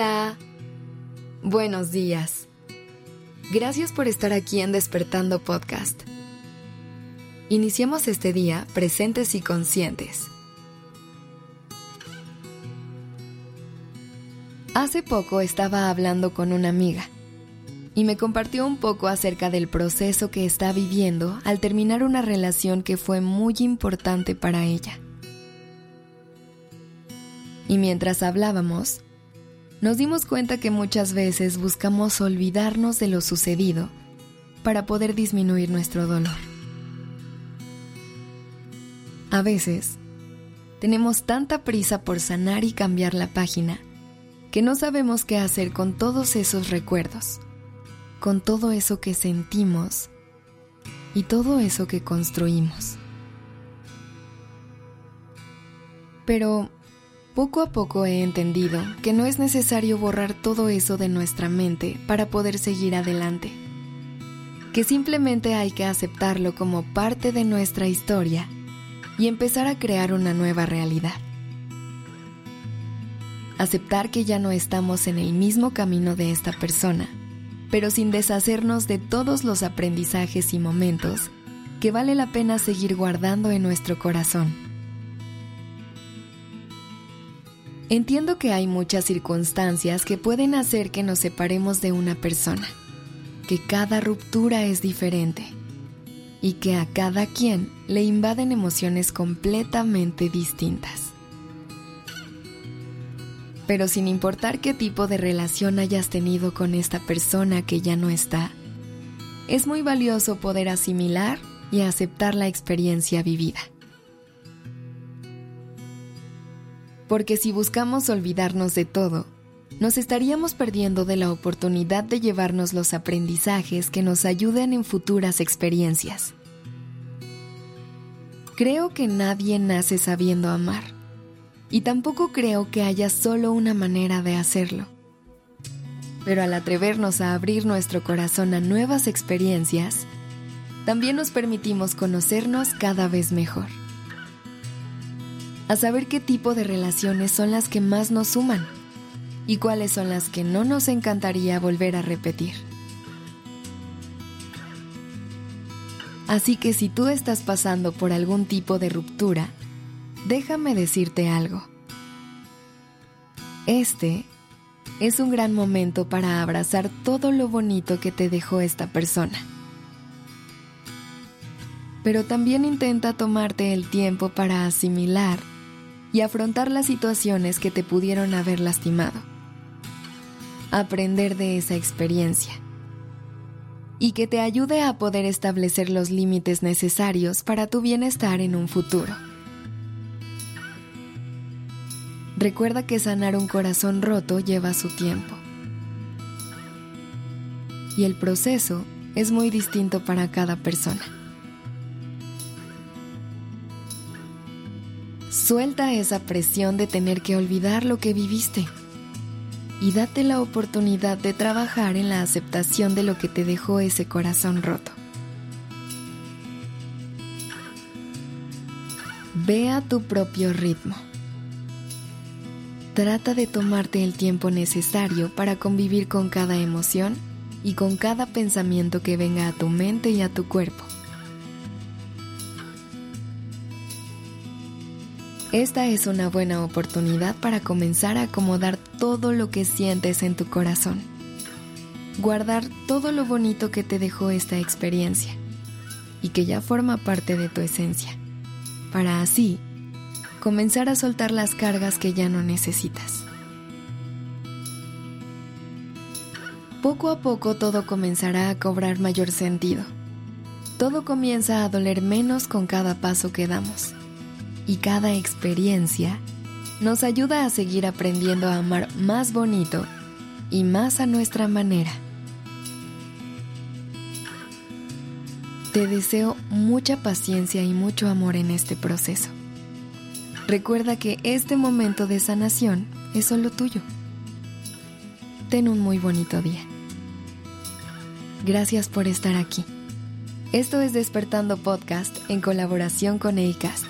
Hola. Buenos días. Gracias por estar aquí en Despertando Podcast. Iniciemos este día presentes y conscientes. Hace poco estaba hablando con una amiga y me compartió un poco acerca del proceso que está viviendo al terminar una relación que fue muy importante para ella. Y mientras hablábamos, nos dimos cuenta que muchas veces buscamos olvidarnos de lo sucedido para poder disminuir nuestro dolor. A veces, tenemos tanta prisa por sanar y cambiar la página que no sabemos qué hacer con todos esos recuerdos, con todo eso que sentimos y todo eso que construimos. Pero poco a poco he entendido que no es necesario borrar todo eso de nuestra mente para poder seguir adelante, que simplemente hay que aceptarlo como parte de nuestra historia y empezar a crear una nueva realidad. Aceptar que ya no estamos en el mismo camino de esta persona, pero sin deshacernos de todos los aprendizajes y momentos que vale la pena seguir guardando en nuestro corazón Entiendo que hay muchas circunstancias que pueden hacer que nos separemos de una persona, que cada ruptura es diferente y que a cada quien le invaden emociones completamente distintas. Pero sin importar qué tipo de relación hayas tenido con esta persona que ya no está, es muy valioso poder asimilar y aceptar la experiencia vivida. Porque si buscamos olvidarnos de todo, nos estaríamos perdiendo de la oportunidad de llevarnos los aprendizajes que nos ayuden en futuras experiencias. Creo que nadie nace sabiendo amar, y tampoco creo que haya solo una manera de hacerlo. Pero al atrevernos a abrir nuestro corazón a nuevas experiencias, también nos permitimos conocernos cada vez mejor a saber qué tipo de relaciones son las que más nos suman y cuáles son las que no nos encantaría volver a repetir. Así que si tú estás pasando por algún tipo de ruptura, déjame decirte algo. Este es un gran momento para abrazar todo lo bonito que te dejó esta persona. Pero también intenta tomarte el tiempo para asimilar y afrontar las situaciones que te pudieron haber lastimado. Aprender de esa experiencia y que te ayude a poder establecer los límites necesarios para tu bienestar en un futuro. Recuerda que sanar un corazón roto lleva su tiempo. Y el proceso es muy distinto para cada persona. Suelta esa presión de tener que olvidar lo que viviste y date la oportunidad de trabajar en la aceptación de lo que te dejó ese corazón roto. Ve a tu propio ritmo. Trata de tomarte el tiempo necesario para convivir con cada emoción y con cada pensamiento que venga a tu mente y a tu cuerpo. Esta es una buena oportunidad para comenzar a acomodar todo lo que sientes en tu corazón. Guardar todo lo bonito que te dejó esta experiencia y que ya forma parte de tu esencia, para así comenzar a soltar las cargas que ya no necesitas. Poco a poco todo comenzará a cobrar mayor sentido. Todo comienza a doler menos con cada paso que damos y cada experiencia nos ayuda a seguir aprendiendo a amar más bonito y más a nuestra manera. Te deseo mucha paciencia y mucho amor en este proceso. Recuerda que este momento de sanación es solo tuyo. Ten un muy bonito día. Gracias por estar aquí. Esto es Despertando Podcast en colaboración con ACAST.